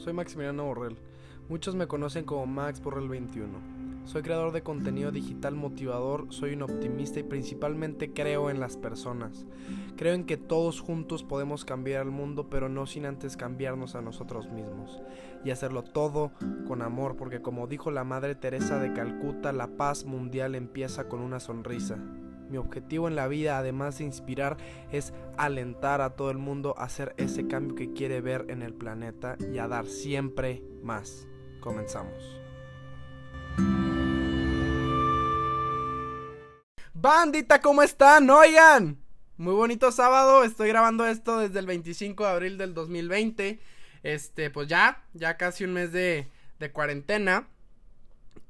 soy Maximiliano Borrell. Muchos me conocen como Max Borrell 21. Soy creador de contenido digital motivador, soy un optimista y principalmente creo en las personas. Creo en que todos juntos podemos cambiar el mundo, pero no sin antes cambiarnos a nosotros mismos. Y hacerlo todo con amor, porque como dijo la Madre Teresa de Calcuta, la paz mundial empieza con una sonrisa. Mi objetivo en la vida, además de inspirar, es alentar a todo el mundo a hacer ese cambio que quiere ver en el planeta y a dar siempre más. Comenzamos. Bandita, ¿cómo están? Oigan, muy bonito sábado. Estoy grabando esto desde el 25 de abril del 2020. Este, pues ya, ya casi un mes de, de cuarentena.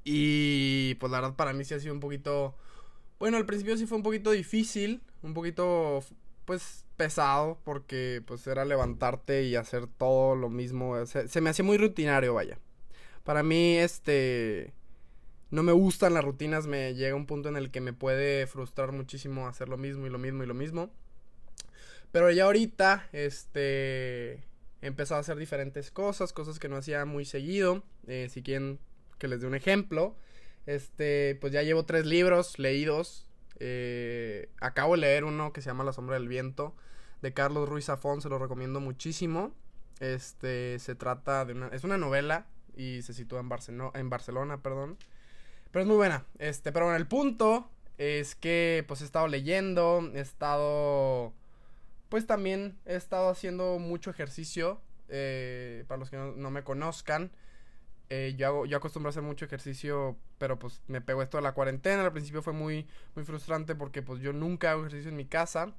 Y pues la verdad para mí sí ha sido un poquito... Bueno, al principio sí fue un poquito difícil, un poquito pues pesado porque pues era levantarte y hacer todo lo mismo. Se, me hacía muy rutinario, vaya. Para mí, este no me gustan las rutinas, me llega un punto en el que me puede frustrar muchísimo hacer lo mismo y lo mismo y lo mismo. Pero ya ahorita, este, he empezado a hacer diferentes cosas, cosas que no hacía muy seguido. Eh, si quieren que les dé un ejemplo, este, pues ya llevo tres libros leídos. Eh, acabo de leer uno que se llama La sombra del viento de Carlos Ruiz Zafón, se lo recomiendo muchísimo. Este, se trata de una, es una novela y se sitúa en, en Barcelona, perdón. Pero es muy buena. Este, pero bueno, el punto es que pues he estado leyendo, he estado... Pues también he estado haciendo mucho ejercicio. Eh, para los que no, me conozcan. Eh, yo, hago, yo acostumbro a hacer mucho ejercicio, pero pues me pegó esto de la cuarentena. Al principio fue muy, muy frustrante porque pues yo nunca hago ejercicio en mi casa.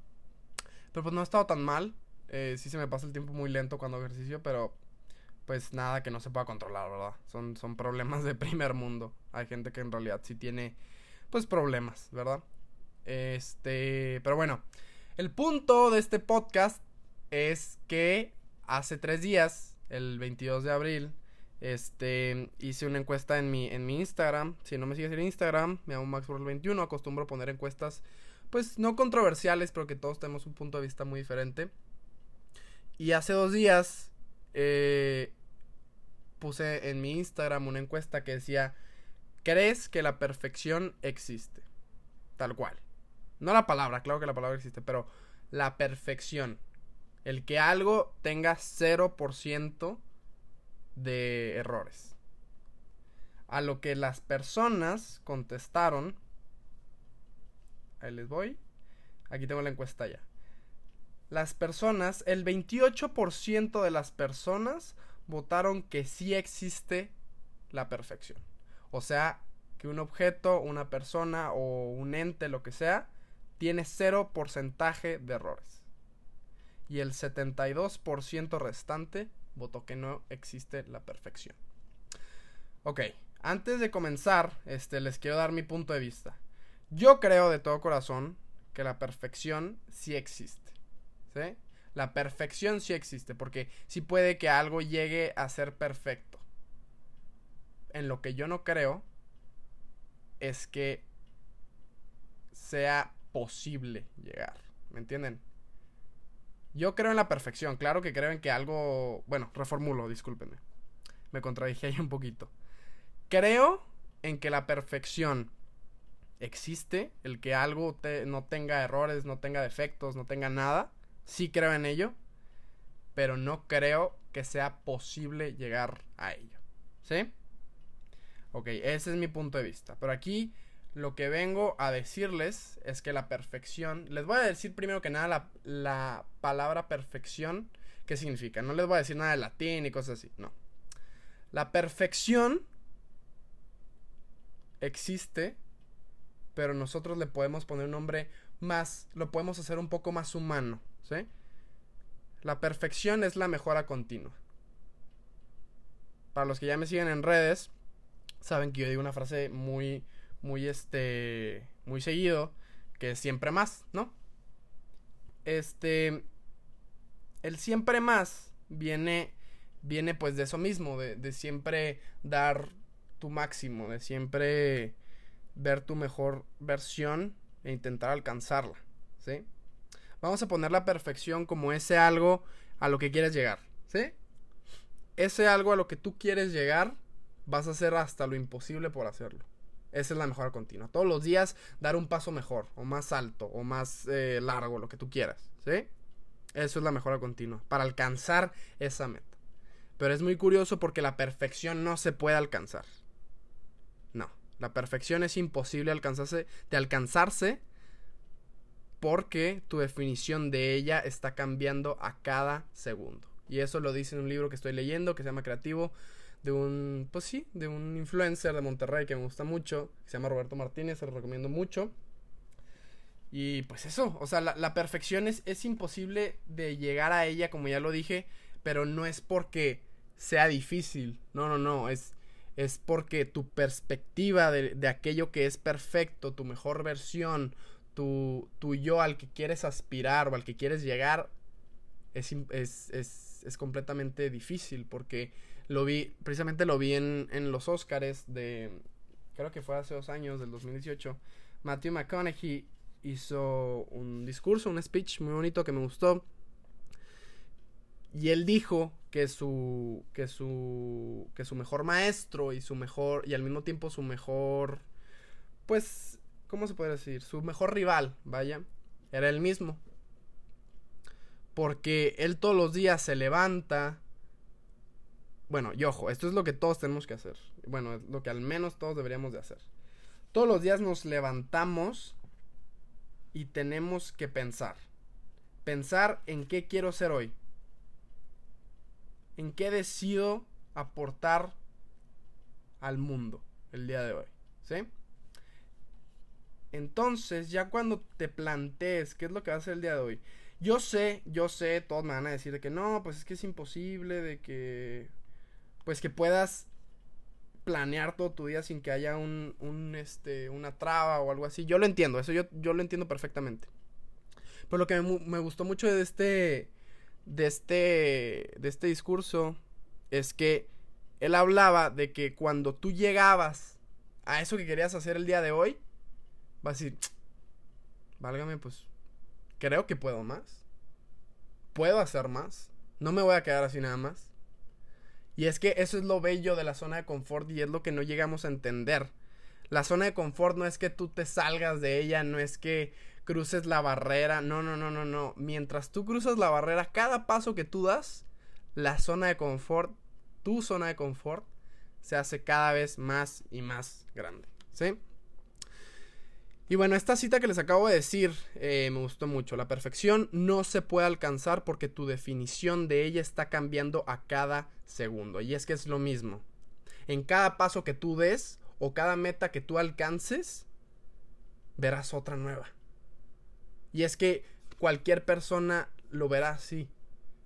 Pero pues no ha estado tan mal. Eh, sí se me pasa el tiempo muy lento cuando hago ejercicio, pero pues nada que no se pueda controlar, ¿verdad? Son, son problemas de primer mundo. Hay gente que en realidad sí tiene, pues, problemas, ¿verdad? Este, pero bueno, el punto de este podcast es que hace tres días, el 22 de abril, este, hice una encuesta en mi, en mi Instagram. Si no me sigues en Instagram, me llamo MaxWorld21. Acostumbro poner encuestas, pues no controversiales, pero que todos tenemos un punto de vista muy diferente. Y hace dos días eh, puse en mi Instagram una encuesta que decía, ¿crees que la perfección existe? Tal cual. No la palabra, claro que la palabra existe, pero la perfección. El que algo tenga 0% de errores. A lo que las personas contestaron. Ahí les voy. Aquí tengo la encuesta ya las personas, el 28% de las personas votaron que sí existe la perfección. O sea, que un objeto, una persona o un ente, lo que sea, tiene cero porcentaje de errores. Y el 72% restante votó que no existe la perfección. Ok, antes de comenzar, este, les quiero dar mi punto de vista. Yo creo de todo corazón que la perfección sí existe. La perfección sí existe, porque sí puede que algo llegue a ser perfecto. En lo que yo no creo es que sea posible llegar. ¿Me entienden? Yo creo en la perfección. Claro que creo en que algo... Bueno, reformulo, discúlpenme. Me contradije ahí un poquito. Creo en que la perfección existe. El que algo no tenga errores, no tenga defectos, no tenga nada sí creo en ello, pero no creo que sea posible llegar a ello. ¿Sí? Ok, ese es mi punto de vista. Pero aquí lo que vengo a decirles es que la perfección, les voy a decir primero que nada la, la palabra perfección, ¿qué significa? No les voy a decir nada de latín y cosas así, no. La perfección existe, pero nosotros le podemos poner un nombre más, lo podemos hacer un poco más humano. ¿sí? La perfección es la mejora continua. Para los que ya me siguen en redes, saben que yo digo una frase muy, muy, este, muy seguido, que es siempre más, ¿no? Este, el siempre más viene, viene pues de eso mismo, de, de siempre dar tu máximo, de siempre ver tu mejor versión e intentar alcanzarla, ¿sí? Vamos a poner la perfección como ese algo a lo que quieres llegar, ¿sí? ese algo a lo que tú quieres llegar, vas a hacer hasta lo imposible por hacerlo. Esa es la mejora continua. Todos los días dar un paso mejor, o más alto, o más eh, largo, lo que tú quieras. ¿Sí? Eso es la mejora continua, para alcanzar esa meta. Pero es muy curioso porque la perfección no se puede alcanzar. No, la perfección es imposible alcanzarse, de alcanzarse porque tu definición de ella está cambiando a cada segundo. Y eso lo dice en un libro que estoy leyendo que se llama Creativo de un, pues sí, de un influencer de Monterrey que me gusta mucho, que se llama Roberto Martínez, se lo recomiendo mucho. Y pues eso, o sea, la, perfección es, es, imposible de llegar a ella, como ya lo dije, pero no es porque sea difícil, no, no, no, es, es porque tu perspectiva de, de aquello que es perfecto, tu mejor versión, tu, tu, yo al que quieres aspirar o al que quieres llegar, es, es, es, es completamente difícil porque lo vi, precisamente lo vi en, en los Oscars de, creo que fue hace dos años, del 2018. Matthew McConaughey hizo un discurso, un speech muy bonito que me gustó. Y él dijo que su, que su, que su mejor maestro y su mejor, y al mismo tiempo su mejor, pues, ¿cómo se puede decir? Su mejor rival, vaya, era él mismo. Porque él todos los días se levanta, bueno, y ojo, esto es lo que todos tenemos que hacer. Bueno, es lo que al menos todos deberíamos de hacer. Todos los días nos levantamos y tenemos que pensar. Pensar en qué quiero ser hoy. En qué decido aportar al mundo el día de hoy. ¿Sí? Entonces, ya cuando te plantees qué es lo que vas a hacer el día de hoy. Yo sé, yo sé, todos me van a decir de que no, pues es que es imposible, de que pues que puedas planear todo tu día sin que haya un, un este, una traba o algo así. Yo lo entiendo, eso yo, yo lo entiendo perfectamente. Pero lo que me, me, gustó mucho de este, de este, de este discurso es que él hablaba de que cuando tú llegabas a eso que querías hacer el día de hoy, vas a decir, válgame, pues, creo que puedo más. Puedo hacer más. No me voy a quedar así nada más. Y es que eso es lo bello de la zona de confort y es lo que no llegamos a entender. La zona de confort no es que tú te salgas de ella, no es que cruces la barrera, no, no, no, no, no. Mientras tú cruzas la barrera, cada paso que tú das, la zona de confort, tu zona de confort, se hace cada vez más y más grande. ¿Sí? Y bueno, esta cita que les acabo de decir eh, me gustó mucho. La perfección no se puede alcanzar porque tu definición de ella está cambiando a cada segundo. Y es que es lo mismo. En cada paso que tú des o cada meta que tú alcances, verás otra nueva. Y es que cualquier persona lo verá así.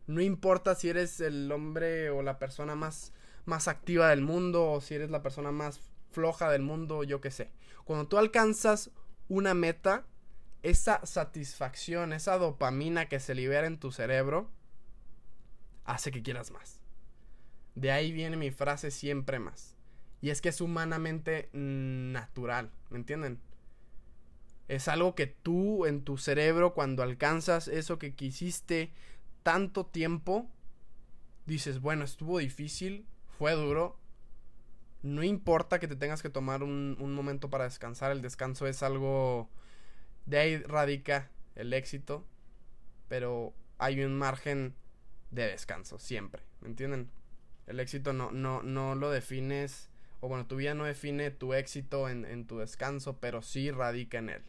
No importa si eres el hombre o la persona más, más activa del mundo o si eres la persona más floja del mundo, yo qué sé. Cuando tú alcanzas una meta, esa satisfacción, esa dopamina que se libera en tu cerebro, hace que quieras más. De ahí viene mi frase siempre más. Y es que es humanamente natural, ¿me entienden? Es algo que tú en tu cerebro cuando alcanzas eso que quisiste tanto tiempo, dices, bueno, estuvo difícil, fue duro, no importa que te tengas que tomar un, momento para descansar, el descanso es algo... De ahí radica el éxito, pero hay un margen de descanso, siempre, ¿me entienden? El éxito no, no, no lo defines, o bueno, tu vida no define tu éxito en, en tu descanso, pero sí radica en él.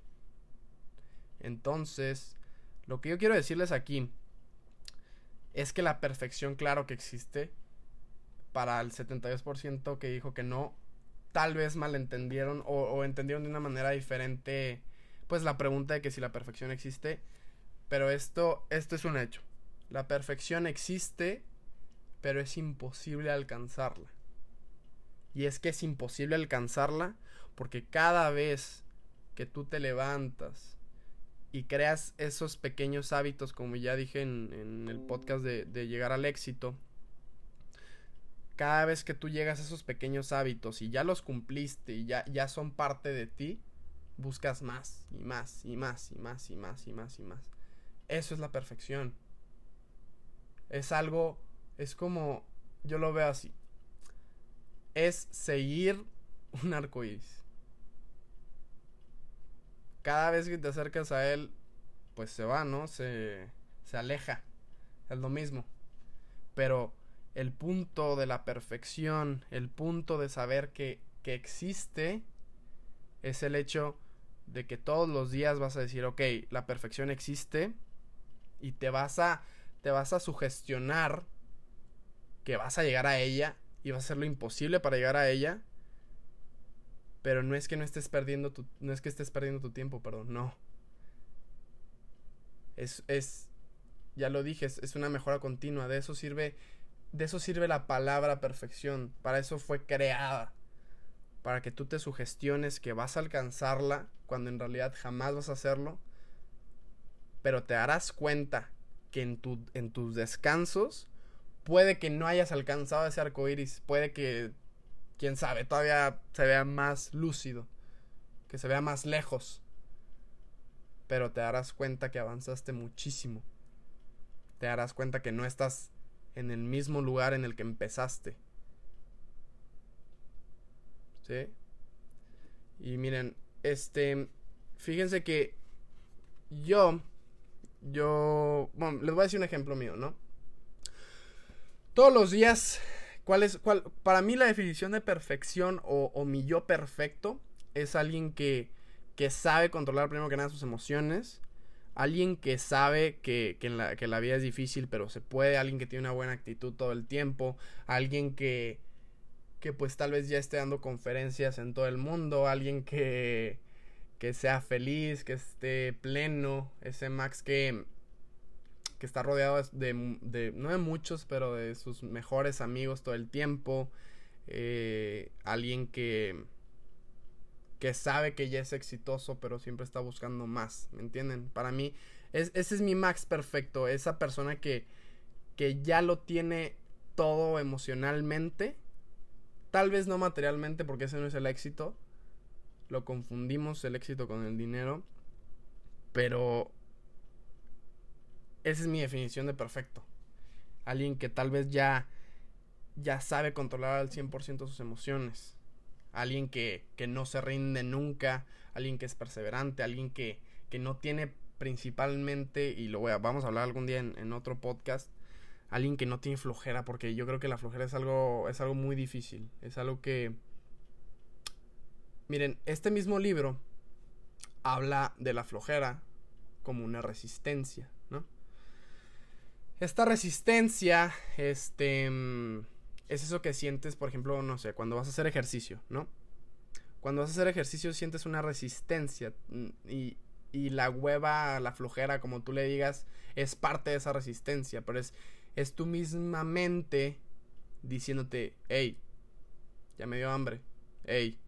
Entonces, lo que yo quiero decirles aquí es que la perfección, claro que existe, para el 72% que dijo que no, tal vez malentendieron o, o entendieron de una manera diferente pues la pregunta de que si la perfección existe, pero esto, esto es un hecho. La perfección existe, pero es imposible alcanzarla. Y es que es imposible alcanzarla porque cada vez que tú te levantas y creas esos pequeños hábitos, como ya dije en, el podcast de, llegar al éxito, cada vez que tú llegas a esos pequeños hábitos y ya los cumpliste y ya, ya son parte de ti, buscas más y más y más y más y más y más y más. Eso es la perfección. Es algo, es como yo lo veo así. Es seguir un arco iris. Cada vez que te acercas a él, pues se va, ¿no? Se, se aleja. Es lo mismo. Pero el punto de la perfección, el punto de saber que, que existe, es el hecho de que todos los días vas a decir, ok, la perfección existe y te vas a, te vas a sugestionar que vas a llegar a ella y vas a hacer lo imposible para llegar a ella. Pero no es que no estés perdiendo tu, no es que estés perdiendo tu tiempo, perdón, no. Es, es, ya lo dije, es, es una mejora continua. De eso sirve, de eso sirve la palabra perfección. Para eso fue creada. Para que tú te sugestiones que vas a alcanzarla cuando en realidad jamás vas a hacerlo. Pero te darás cuenta que en, tu, en tus descansos puede que no hayas alcanzado ese arco iris. Puede que, quién sabe, todavía se vea más lúcido. Que se vea más lejos. Pero te darás cuenta que avanzaste muchísimo. Te darás cuenta que no estás en el mismo lugar en el que empezaste. ¿Sí? Y miren, este, fíjense que yo, yo, bueno, les voy a decir un ejemplo mío, ¿no? Todos los días, ¿cuál es, cuál, para mí la definición de perfección o, mi yo perfecto es alguien que, que sabe controlar primero que nada sus emociones, alguien que sabe que, que, la, que, la, vida es difícil pero se puede, alguien que tiene una buena actitud todo el tiempo, alguien que, que pues tal vez ya esté dando conferencias en todo el mundo, alguien que, que sea feliz, que esté pleno, ese Max que, que está rodeado de, de, no de muchos, pero de sus mejores amigos todo el tiempo. Eh, alguien que, que sabe que ya es exitoso, pero siempre está buscando más, ¿me entienden? Para mí, es, ese es mi Max perfecto, esa persona que, que ya lo tiene todo emocionalmente, tal vez no materialmente, porque ese no es el éxito, lo confundimos el éxito con el dinero, pero esa es mi definición de perfecto. Alguien que tal vez ya, ya sabe controlar al 100% sus emociones. Alguien que, que, no se rinde nunca. Alguien que es perseverante. Alguien que, que no tiene principalmente, y lo voy a, vamos a hablar algún día en, en, otro podcast, alguien que no tiene flojera, porque yo creo que la flojera es algo, es algo muy difícil. Es algo que... Miren, este mismo libro habla de la flojera como una resistencia, ¿no? Esta resistencia, este, mm, es eso que sientes, por ejemplo, no sé, cuando vas a hacer ejercicio, ¿no? Cuando vas a hacer ejercicio sientes una resistencia mm, y, y la hueva, la flojera, como tú le digas, es parte de esa resistencia, pero es, es tu misma mente diciéndote, hey, ya me dio hambre, hey,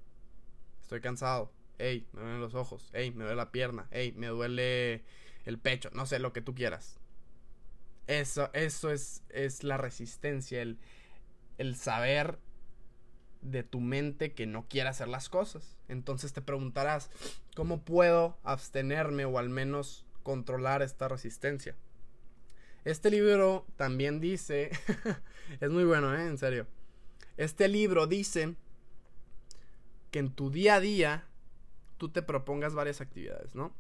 estoy cansado, hey, me duelen los ojos, hey, me duele la pierna, hey, me duele el pecho, no sé, lo que tú quieras. Eso, eso es, es la resistencia, el, el saber de tu mente que no quiere hacer las cosas. Entonces te preguntarás, ¿cómo puedo abstenerme o al menos controlar esta resistencia? Este libro también dice, es muy bueno, ¿eh? En serio. Este libro dice que en tu día a día tú te propongas varias actividades, ¿no?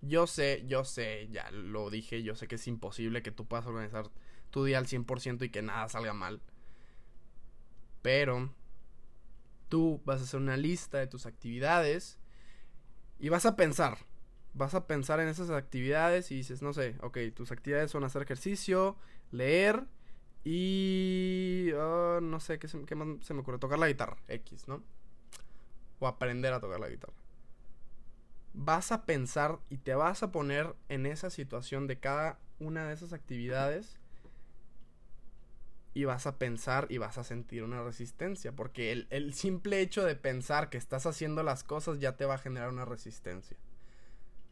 Yo sé, yo sé, ya lo dije, yo sé que es imposible que tú puedas organizar tu día al 100% y que nada salga mal. Pero tú vas a hacer una lista de tus actividades y vas a pensar, vas a pensar en esas actividades y dices, no sé, ok, tus actividades son hacer ejercicio, leer y... Ah, no sé, ¿qué, se, ¿qué más se me ocurre? Tocar la guitarra, X, ¿no? O aprender a tocar la guitarra vas a pensar y te vas a poner en esa situación de cada una de esas actividades y vas a pensar y vas a sentir una resistencia, porque el, simple hecho de pensar que estás haciendo las cosas ya te va a generar una resistencia.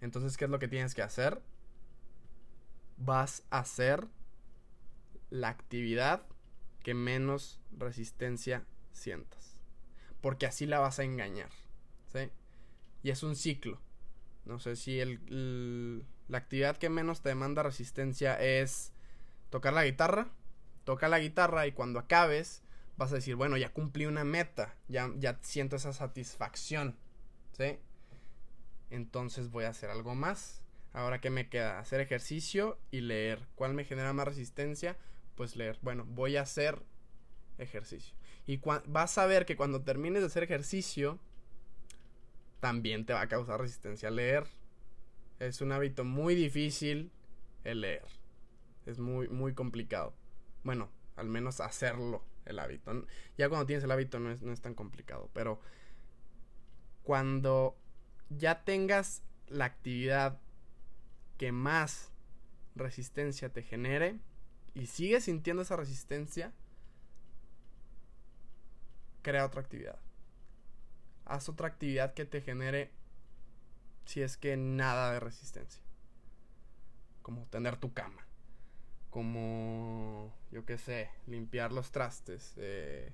Entonces, ¿qué es lo que tienes que hacer? Vas a hacer la actividad que menos resistencia sientas. Porque así la vas a engañar. ¿Sí? Y es un ciclo. No sé si el, la actividad que menos te demanda resistencia es tocar la guitarra. Toca la guitarra y cuando acabes vas a decir, bueno, ya cumplí una meta, ya, ya siento esa satisfacción, ¿sí? Entonces voy a hacer algo más. Ahora, ¿qué me queda? Hacer ejercicio y leer. ¿Cuál me genera más resistencia? Pues leer. Bueno, voy a hacer ejercicio. Y vas a ver que cuando termines de hacer ejercicio, también te va a causar resistencia leer. Es un hábito muy difícil el leer. Es muy, muy complicado. Bueno, al menos hacerlo el hábito. Ya cuando tienes el hábito no es, no es tan complicado. Pero cuando ya tengas la actividad que más resistencia te genere y sigues sintiendo esa resistencia, crea otra actividad. Haz otra actividad que te genere, si es que nada de resistencia. Como tener tu cama. Como, yo qué sé, limpiar los trastes. Eh,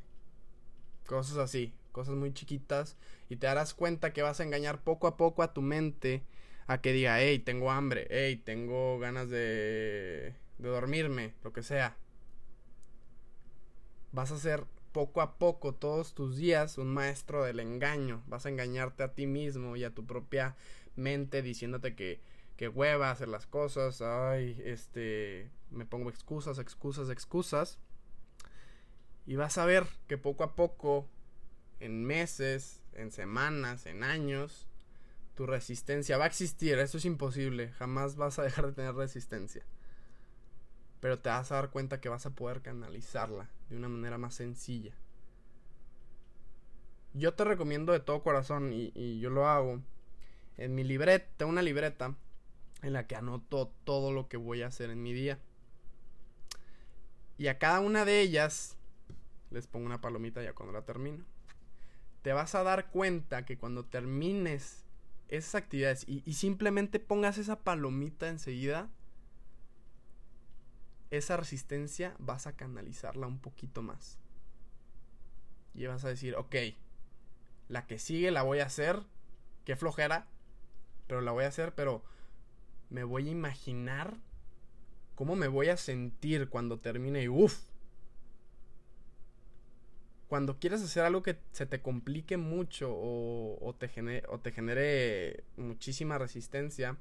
cosas así, cosas muy chiquitas. Y te darás cuenta que vas a engañar poco a poco a tu mente a que diga, hey, tengo hambre, hey, tengo ganas de, de dormirme, lo que sea. Vas a ser poco a poco, todos tus días, un maestro del engaño. Vas a engañarte a ti mismo y a tu propia mente diciéndote que, que hueva hacer las cosas. Ay, este, me pongo excusas, excusas, excusas. Y vas a ver que poco a poco, en meses, en semanas, en años, tu resistencia va a existir. Eso es imposible. Jamás vas a dejar de tener resistencia. Pero te vas a dar cuenta que vas a poder canalizarla de una manera más sencilla. Yo te recomiendo de todo corazón y, yo lo hago. En mi libreta, una libreta en la que anoto todo lo que voy a hacer en mi día. Y a cada una de ellas les pongo una palomita ya cuando la termino. Te vas a dar cuenta que cuando termines esas actividades y, y simplemente pongas esa palomita enseguida, esa resistencia vas a canalizarla un poquito más. Y vas a decir, ok, la que sigue la voy a hacer, qué flojera, pero la voy a hacer, pero me voy a imaginar cómo me voy a sentir cuando termine y uff. Cuando quieres hacer algo que se te complique mucho o, o, te genere, o te genere muchísima resistencia,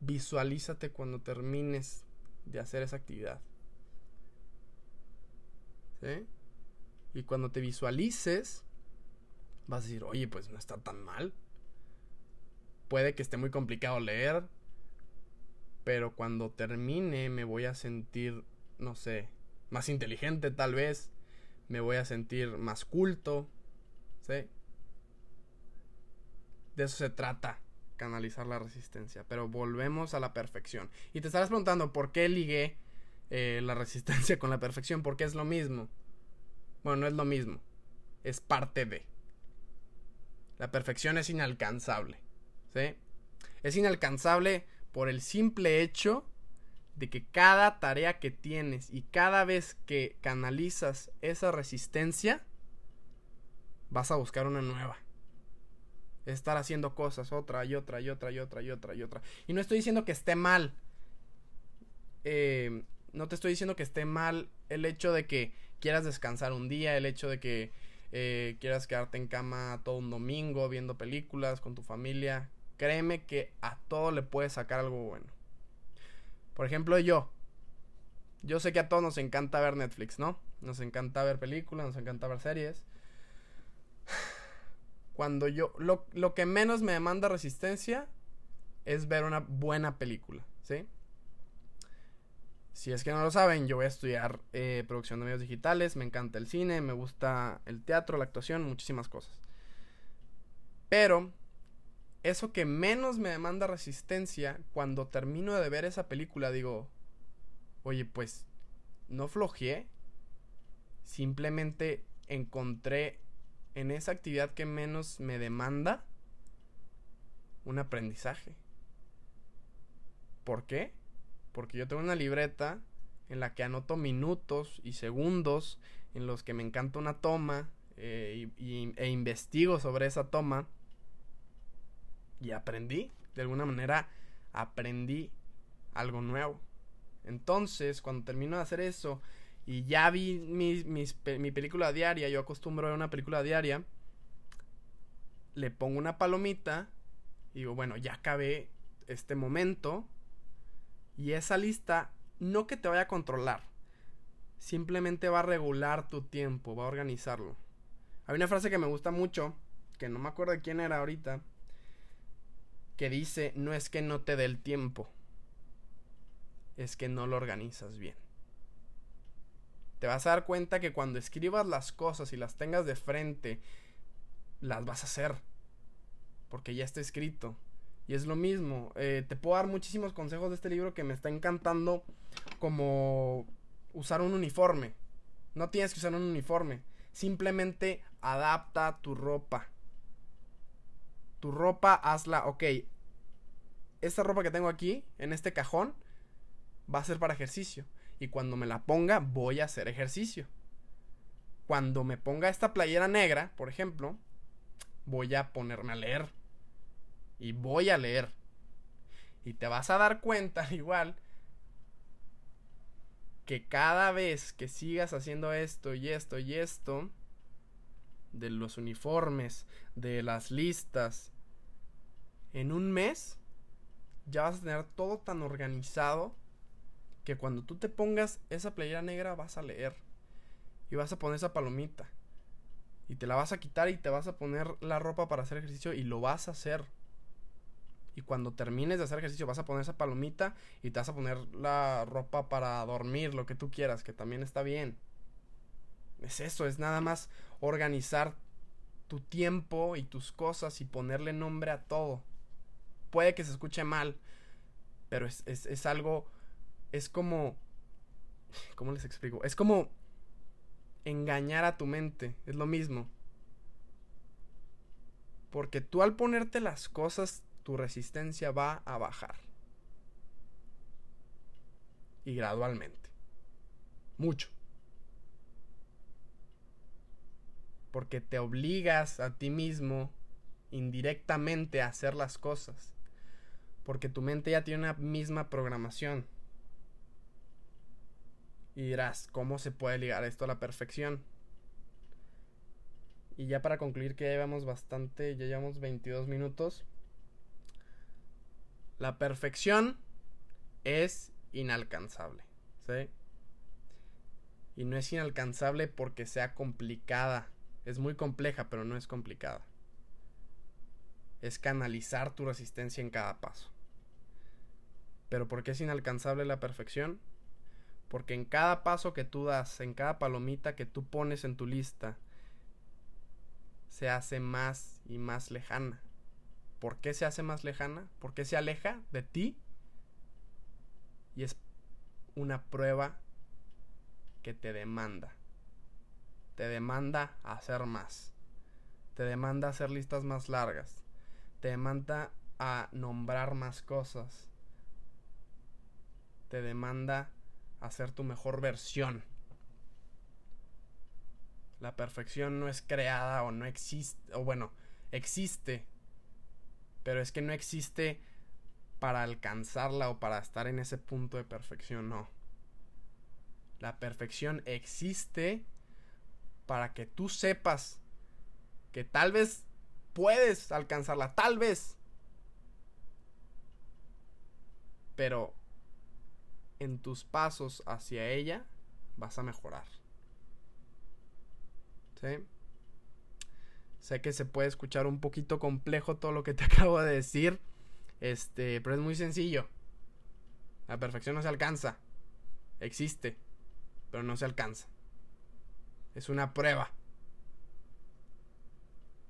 visualízate cuando termines de hacer esa actividad. ¿Sí? Y cuando te visualices, vas a decir, oye, pues no está tan mal. Puede que esté muy complicado leer, pero cuando termine me voy a sentir, no sé, más inteligente tal vez, me voy a sentir más culto, ¿sí? De eso se trata canalizar la resistencia. Pero volvemos a la perfección. Y te estarás preguntando por qué ligué eh, la resistencia con la perfección. Porque es lo mismo. Bueno, no es lo mismo. Es parte de. La perfección es inalcanzable. Es inalcanzable por el simple hecho de que cada tarea que tienes y cada vez que canalizas esa resistencia, vas a buscar una nueva estar haciendo cosas otra y otra y otra y otra y otra y otra. Y no estoy diciendo que esté mal. Eh, no te estoy diciendo que esté mal el hecho de que quieras descansar un día, el hecho de que eh, quieras quedarte en cama todo un domingo viendo películas con tu familia. Créeme que a todo le puedes sacar algo bueno. Por ejemplo, yo. Yo sé que a todos nos encanta ver Netflix, ¿no? Nos encanta ver películas, nos encanta ver series cuando yo, lo, que menos me demanda resistencia es ver una buena película, ¿sí? Si es que no lo saben, yo voy a estudiar eh, producción de medios digitales, me encanta el cine, me gusta el teatro, la actuación, muchísimas cosas. Pero eso que menos me demanda resistencia, cuando termino de ver esa película digo, oye, pues no flojeé, simplemente encontré en esa actividad que menos me demanda un aprendizaje. ¿Por qué? Porque yo tengo una libreta en la que anoto minutos y segundos en los que me encanta una toma eh, e investigo sobre esa toma y aprendí, de alguna manera aprendí algo nuevo. Entonces, cuando termino de hacer eso y ya vi mi, mi película diaria, yo acostumbro a ver una película diaria, le pongo una palomita y digo, bueno, ya acabé este momento. Y esa lista no que te vaya a controlar, simplemente va a regular tu tiempo, va a organizarlo. Hay una frase que me gusta mucho, que no me acuerdo de quién era ahorita, que dice, no es que no te dé el tiempo, es que no lo organizas bien. Te vas a dar cuenta que cuando escribas las cosas y las tengas de frente, las vas a hacer. Porque ya está escrito. Y es lo mismo. Eh, te puedo dar muchísimos consejos de este libro que me está encantando. Como usar un uniforme. No tienes que usar un uniforme. Simplemente adapta tu ropa. Tu ropa, hazla. Ok. Esta ropa que tengo aquí, en este cajón, va a ser para ejercicio. Y cuando me la ponga, voy a hacer ejercicio. Cuando me ponga esta playera negra, por ejemplo, voy a ponerme a leer. Y voy a leer. Y te vas a dar cuenta igual que cada vez que sigas haciendo esto y esto y esto, de los uniformes, de las listas, en un mes ya vas a tener todo tan organizado que cuando tú te pongas esa playera negra vas a leer y vas a poner esa palomita y te la vas a quitar y te vas a poner la ropa para hacer ejercicio y lo vas a hacer. Y cuando termines de hacer ejercicio vas a poner esa palomita y te vas a poner la ropa para dormir, lo que tú quieras, que también está bien. Es eso, es nada más organizar tu tiempo y tus cosas y ponerle nombre a todo. Puede que se escuche mal, pero es, es, es algo, es como, ¿cómo les explico? Es como engañar a tu mente. Es lo mismo. Porque tú al ponerte las cosas, tu resistencia va a bajar. Y gradualmente. Mucho. Porque te obligas a ti mismo indirectamente a hacer las cosas. Porque tu mente ya tiene una misma programación. Y dirás, ¿cómo se puede ligar esto a la perfección? Y ya para concluir que ya llevamos bastante, ya llevamos 22 minutos. La perfección es inalcanzable, ¿sí? Y no es inalcanzable porque sea complicada. Es muy compleja, pero no es complicada. Es canalizar tu resistencia en cada paso. Pero ¿por qué es inalcanzable la perfección? Porque en cada paso que tú das, en cada palomita que tú pones en tu lista, se hace más y más lejana. ¿Por qué se hace más lejana? ¿Por qué se aleja de ti? Y es una prueba que te demanda. Te demanda hacer más. Te demanda hacer listas más largas. Te demanda a nombrar más cosas. Te demanda hacer tu mejor versión. La perfección no es creada o no existe, o bueno, existe, pero es que no existe para alcanzarla o para estar en ese punto de perfección, no. La perfección existe para que tú sepas que tal vez puedes alcanzarla, tal vez. Pero en tus pasos hacia ella vas a mejorar. ¿Sí? Sé que se puede escuchar un poquito complejo todo lo que te acabo de decir. Este, pero es muy sencillo. La perfección no se alcanza. Existe, pero no se alcanza. Es una prueba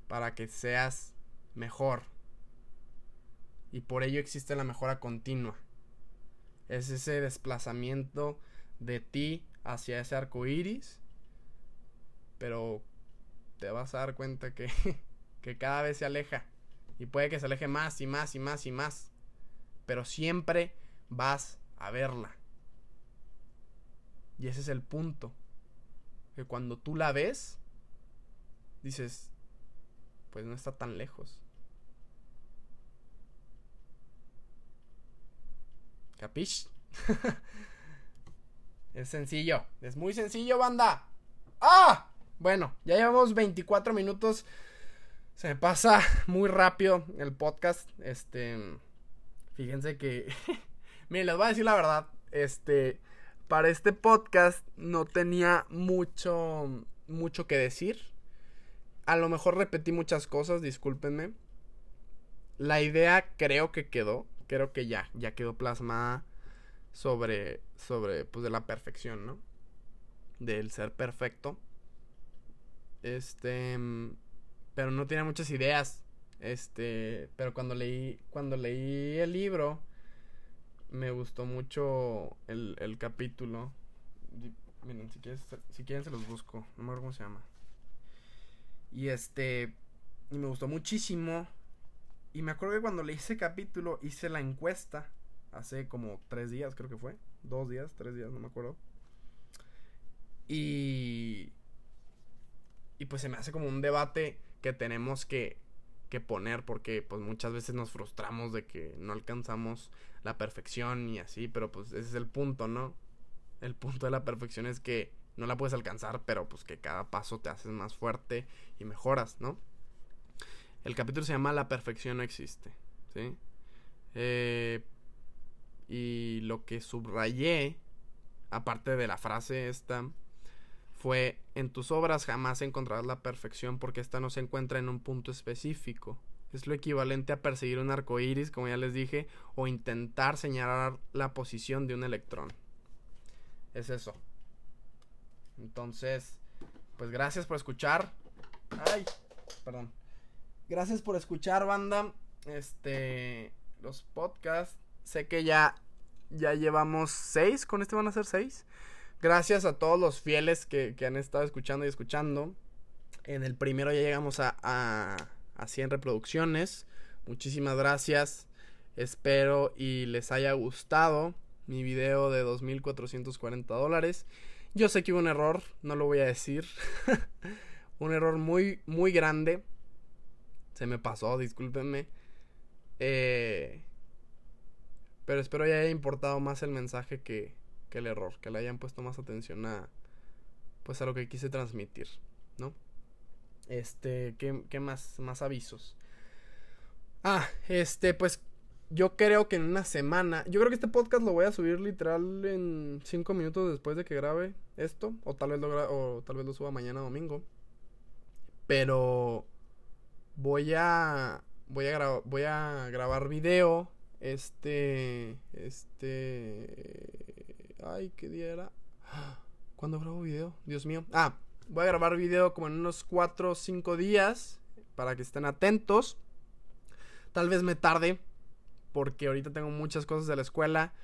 para que seas mejor. Y por ello existe la mejora continua. Es ese desplazamiento de ti hacia ese arco iris. Pero te vas a dar cuenta que, que cada vez se aleja. Y puede que se aleje más y más y más y más. Pero siempre vas a verla. Y ese es el punto. Que cuando tú la ves, dices, pues no está tan lejos. ¿Capish? Es sencillo. Es muy sencillo, banda. ¡Ah! Bueno, ya llevamos 24 minutos. Se me pasa muy rápido el podcast. Este. Fíjense que. Miren, les voy a decir la verdad. Este. Para este podcast no tenía mucho. Mucho que decir. A lo mejor repetí muchas cosas, discúlpenme. La idea creo que quedó. Creo que ya. Ya quedó plasmada sobre. Sobre. Pues de la perfección, ¿no? Del ser perfecto. Este. Pero no tenía muchas ideas. Este. Pero cuando leí. Cuando leí el libro. Me gustó mucho el, el capítulo. Miren, si, quieres, si quieren se los busco. No me acuerdo cómo se llama. Y este. Y me gustó muchísimo. Y me acuerdo que cuando leí ese capítulo hice la encuesta. Hace como tres días, creo que fue. Dos días, tres días, no me acuerdo. Y y pues se me hace como un debate que tenemos que, que poner porque pues muchas veces nos frustramos de que no alcanzamos la perfección y así, pero pues ese es el punto, ¿no? El punto de la perfección es que no la puedes alcanzar, pero pues que cada paso te haces más fuerte y mejoras, ¿no? El capítulo se llama La perfección no existe, ¿sí? Eh, y lo que subrayé, aparte de la frase esta, fue en tus obras jamás encontrarás la perfección porque ésta no se encuentra en un punto específico. Es lo equivalente a perseguir un arco iris, como ya les dije, o intentar señalar la posición de un electrón. Es eso. Entonces, pues gracias por escuchar. Ay, perdón. Gracias por escuchar, banda. Este, los podcasts. Sé que ya, ya llevamos seis. Con este van a ser seis. Gracias a todos los fieles que, han estado escuchando y escuchando. En el primero ya llegamos a, a, a 100 reproducciones. Muchísimas gracias. Espero y les haya gustado mi video de 2.440 dólares. Yo sé que hubo un error, no lo voy a decir. un error muy, muy grande. Se me pasó, discúlpenme. Eh, pero espero haya importado más el mensaje que, el error, que le hayan puesto más atención a pues a lo que quise transmitir, ¿no? Este, ¿qué, qué más, más avisos? Ah, este, pues yo creo que en una semana, yo creo que este podcast lo voy a subir literal en 5 minutos después de que grabe esto, o tal vez lo, o tal vez lo suba mañana domingo. Pero voy a voy a voy a grabar video este este Ay, ¿qué día era? ¿Cuándo grabo video? Dios mío. Ah, voy a grabar video como en unos 4 o 5 días. Para que estén atentos. Tal vez me tarde. Porque ahorita tengo muchas cosas de la escuela.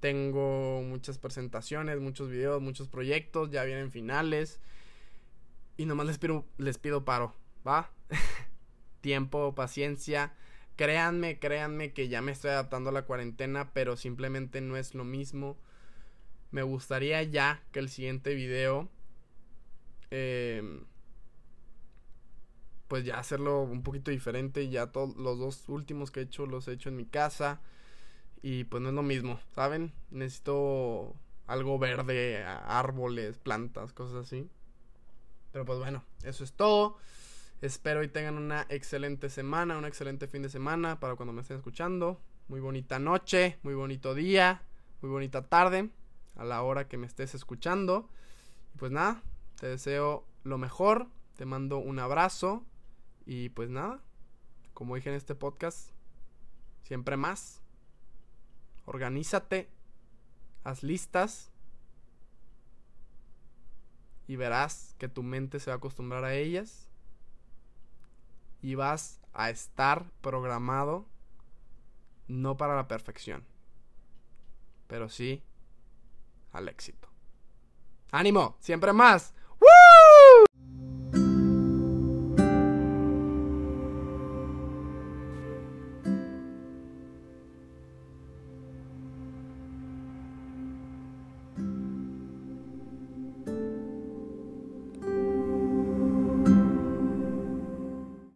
Tengo muchas presentaciones, muchos videos, muchos proyectos. Ya vienen finales. Y nomás les pido, les pido paro. ¿Va? Tiempo, paciencia. Créanme, créanme que ya me estoy adaptando a la cuarentena. Pero simplemente no es lo mismo me gustaría ya que el siguiente video em, pues ya hacerlo un poquito diferente ya todos los dos últimos que he hecho los he hecho en mi casa y pues no es lo mismo saben necesito algo verde árboles plantas cosas así. Pero pues bueno eso es todo. Espero y tengan una excelente semana un excelente fin de semana para cuando me estén escuchando. Muy bonita noche muy bonito día muy bonita tarde a la hora que me estés escuchando. Y pues nada, te deseo lo mejor, te mando un abrazo y pues nada, como dije en este podcast, siempre más. Organízate, haz listas y verás que tu mente se va a acostumbrar a ellas y vas a estar programado no para la perfección, pero sí al éxito. ¡Ánimo! ¡Siempre más!